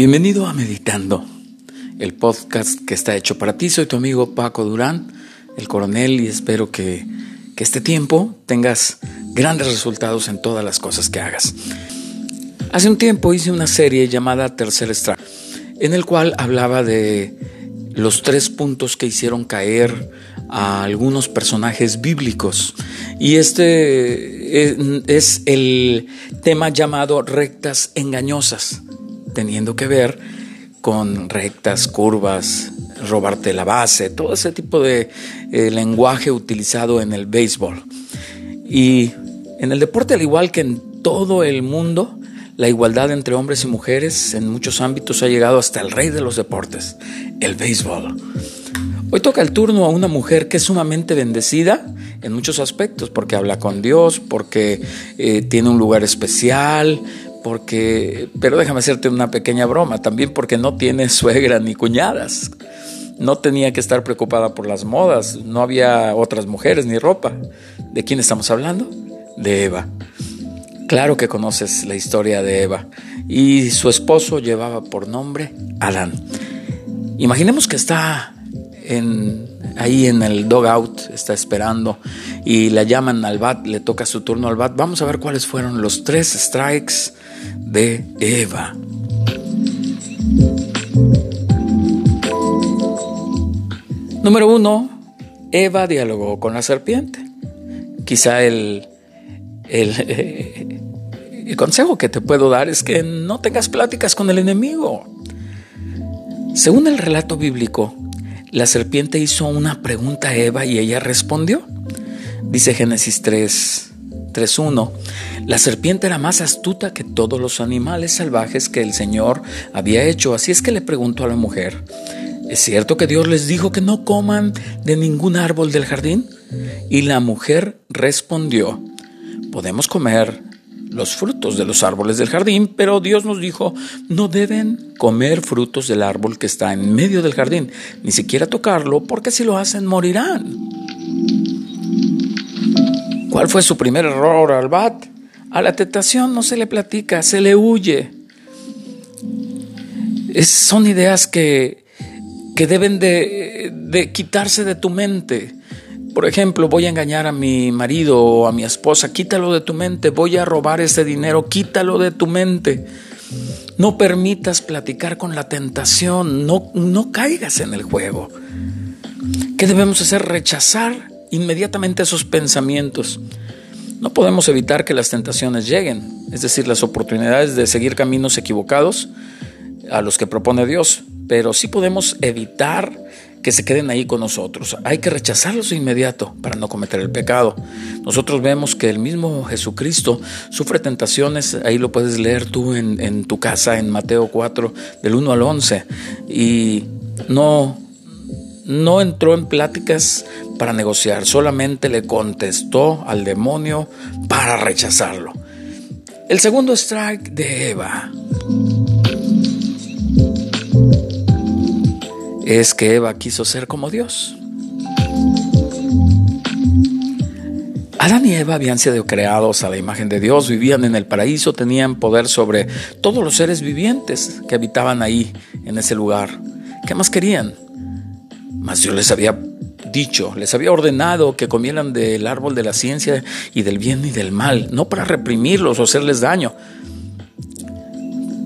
Bienvenido a Meditando, el podcast que está hecho para ti. Soy tu amigo Paco Durán, el coronel, y espero que, este tiempo tengas grandes resultados en todas las cosas que hagas. Hace un tiempo hice una serie llamada Tercer Strike, en el cual hablaba de los tres puntos que hicieron caer a algunos personajes bíblicos. Y este es el tema llamado rectas engañosas teniendo que ver con rectas, curvas, robarte la base, todo ese tipo de eh, lenguaje utilizado en el béisbol. Y en el deporte, al igual que en todo el mundo, la igualdad entre hombres y mujeres en muchos ámbitos ha llegado hasta el rey de los deportes, el béisbol. Hoy toca el turno a una mujer que es sumamente bendecida en muchos aspectos, porque habla con Dios, porque eh, tiene un lugar especial, porque, pero déjame hacerte una pequeña broma, también porque no tiene suegra ni cuñadas. No tenía que estar preocupada por las modas, no había otras mujeres ni ropa. ¿De quién estamos hablando? De Eva. Claro que conoces la historia de Eva. Y su esposo llevaba por nombre Adán. Imaginemos que está ahí en el dogout, está esperando y la llaman al bat, le toca su turno al bat. Vamos a ver cuáles fueron los tres strikes de Eva. Número uno, Eva dialogó con la serpiente. Quizá el, el, el consejo que te puedo dar es que no tengas pláticas con el enemigo. Según el relato bíblico, la serpiente hizo una pregunta a Eva y ella respondió. Dice Génesis 3, 3.1. La serpiente era más astuta que todos los animales salvajes que el Señor había hecho, así es que le preguntó a la mujer, ¿es cierto que Dios les dijo que no coman de ningún árbol del jardín? Y la mujer respondió, podemos comer los frutos de los árboles del jardín, pero Dios nos dijo, no deben comer frutos del árbol que está en medio del jardín, ni siquiera tocarlo, porque si lo hacen morirán. ¿Cuál fue su primer error al bat? A la tentación no se le platica, se le huye. son ideas que, que deben de, de quitarse de tu mente. Por ejemplo, voy a engañar a mi marido o a mi esposa, quítalo de tu mente. Voy a robar ese dinero, quítalo de tu mente. No permitas platicar con la tentación, no, no caigas en el juego. ¿Qué debemos hacer? Rechazar inmediatamente esos pensamientos. No podemos evitar que las tentaciones lleguen, es decir, las oportunidades de seguir caminos equivocados a los que propone Dios, pero sí podemos evitar que se queden ahí con nosotros. Hay que rechazarlos de inmediato para no cometer el pecado. Nosotros vemos que el mismo Jesucristo sufre tentaciones, ahí lo puedes leer tú en, tu casa en Mateo 4, del 1 al 11, y no no entró en pláticas para negociar, solamente le contestó al demonio para rechazarlo. El segundo strike de Eva es que Eva quiso ser como Dios. Adán y Eva habían sido creados a la imagen de Dios, vivían en el paraíso, tenían poder sobre todos los seres vivientes que habitaban ahí, en ese lugar. ¿Qué más querían? Mas Dios les había dicho, les había ordenado que comieran del árbol de la ciencia y del bien y del mal, no para reprimirlos o hacerles daño,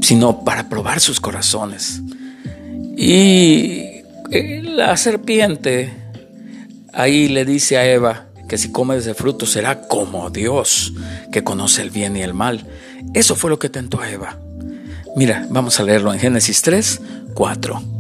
sino para probar sus corazones. Y la serpiente ahí le dice a Eva que si come ese fruto será como Dios, que conoce el bien y el mal. Eso fue lo que tentó a Eva. Mira, vamos a leerlo en Génesis 3, 4.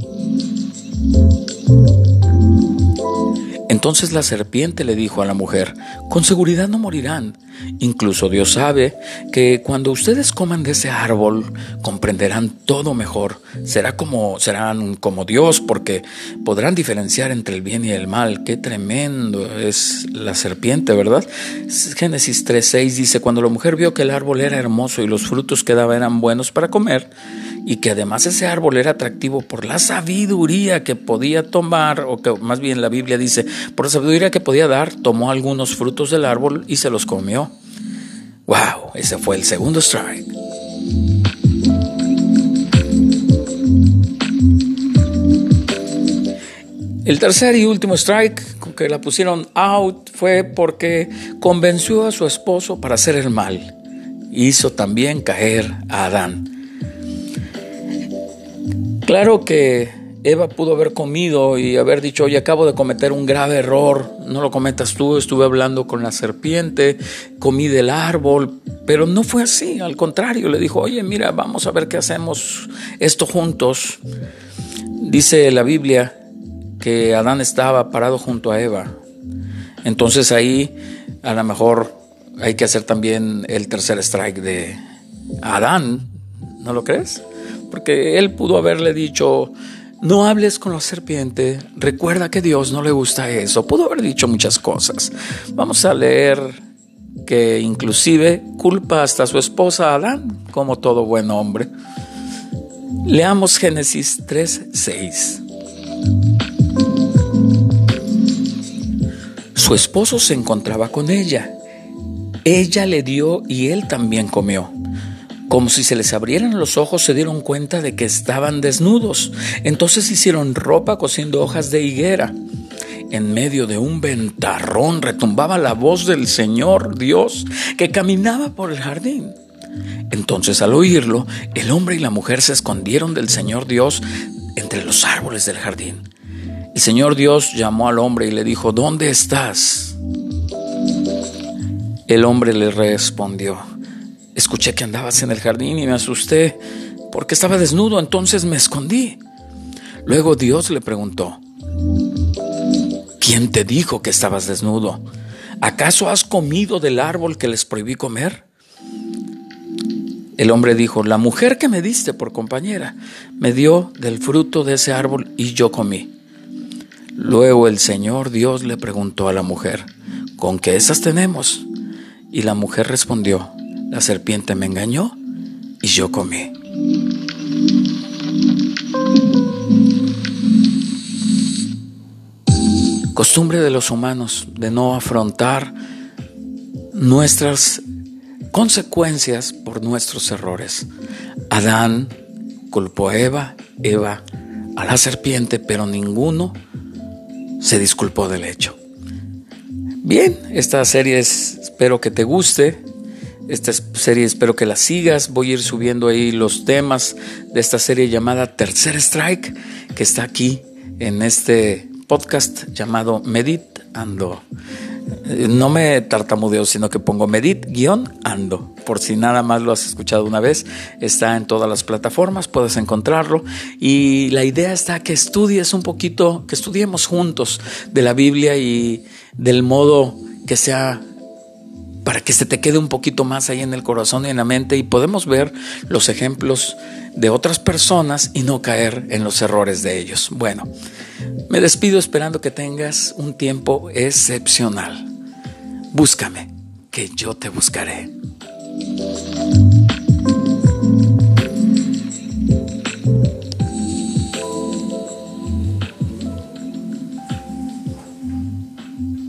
Entonces la serpiente le dijo a la mujer, con seguridad no morirán. Incluso Dios sabe que cuando ustedes coman de ese árbol comprenderán todo mejor. Será como, serán como Dios porque podrán diferenciar entre el bien y el mal. Qué tremendo es la serpiente, ¿verdad? Génesis 3.6 dice, cuando la mujer vio que el árbol era hermoso y los frutos que daba eran buenos para comer, y que además ese árbol era atractivo por la sabiduría que podía tomar, o que más bien la Biblia dice, por la sabiduría que podía dar, tomó algunos frutos del árbol y se los comió. ¡Wow! Ese fue el segundo strike. El tercer y último strike que la pusieron out fue porque convenció a su esposo para hacer el mal. Hizo también caer a Adán. Claro que Eva pudo haber comido y haber dicho, oye, acabo de cometer un grave error, no lo cometas tú, estuve hablando con la serpiente, comí del árbol, pero no fue así, al contrario, le dijo, oye, mira, vamos a ver qué hacemos esto juntos. Dice la Biblia que Adán estaba parado junto a Eva. Entonces ahí a lo mejor hay que hacer también el tercer strike de Adán, ¿no lo crees? Porque él pudo haberle dicho, no hables con la serpiente, recuerda que Dios no le gusta eso. Pudo haber dicho muchas cosas. Vamos a leer que inclusive culpa hasta su esposa Adán, como todo buen hombre. Leamos Génesis 3, 6. Su esposo se encontraba con ella. Ella le dio y él también comió. Como si se les abrieran los ojos, se dieron cuenta de que estaban desnudos. Entonces hicieron ropa cosiendo hojas de higuera. En medio de un ventarrón retumbaba la voz del Señor Dios que caminaba por el jardín. Entonces al oírlo, el hombre y la mujer se escondieron del Señor Dios entre los árboles del jardín. El Señor Dios llamó al hombre y le dijo, ¿dónde estás? El hombre le respondió, escuché que andabas en el jardín y me asusté porque estaba desnudo, entonces me escondí. Luego Dios le preguntó, ¿quién te dijo que estabas desnudo? ¿Acaso has comido del árbol que les prohibí comer? El hombre dijo, la mujer que me diste por compañera me dio del fruto de ese árbol y yo comí. Luego el Señor Dios le preguntó a la mujer, ¿con qué esas tenemos? Y la mujer respondió, la serpiente me engañó y yo comí. Costumbre de los humanos de no afrontar nuestras consecuencias por nuestros errores. Adán culpó a Eva, Eva a la serpiente, pero ninguno se disculpó del hecho. Bien, esta serie espero que te guste. Esta serie espero que la sigas. Voy a ir subiendo ahí los temas de esta serie llamada Tercer Strike, que está aquí en este podcast llamado Meditando. Eh, no me tartamudeo, sino que pongo medit-ando. Por si nada más lo has escuchado una vez, está en todas las plataformas, puedes encontrarlo. Y la idea está que estudies un poquito, que estudiemos juntos de la Biblia y del modo que sea para que se te quede un poquito más ahí en el corazón y en la mente y podemos ver los ejemplos de otras personas y no caer en los errores de ellos. Bueno, me despido esperando que tengas un tiempo excepcional. Búscame, que yo te buscaré.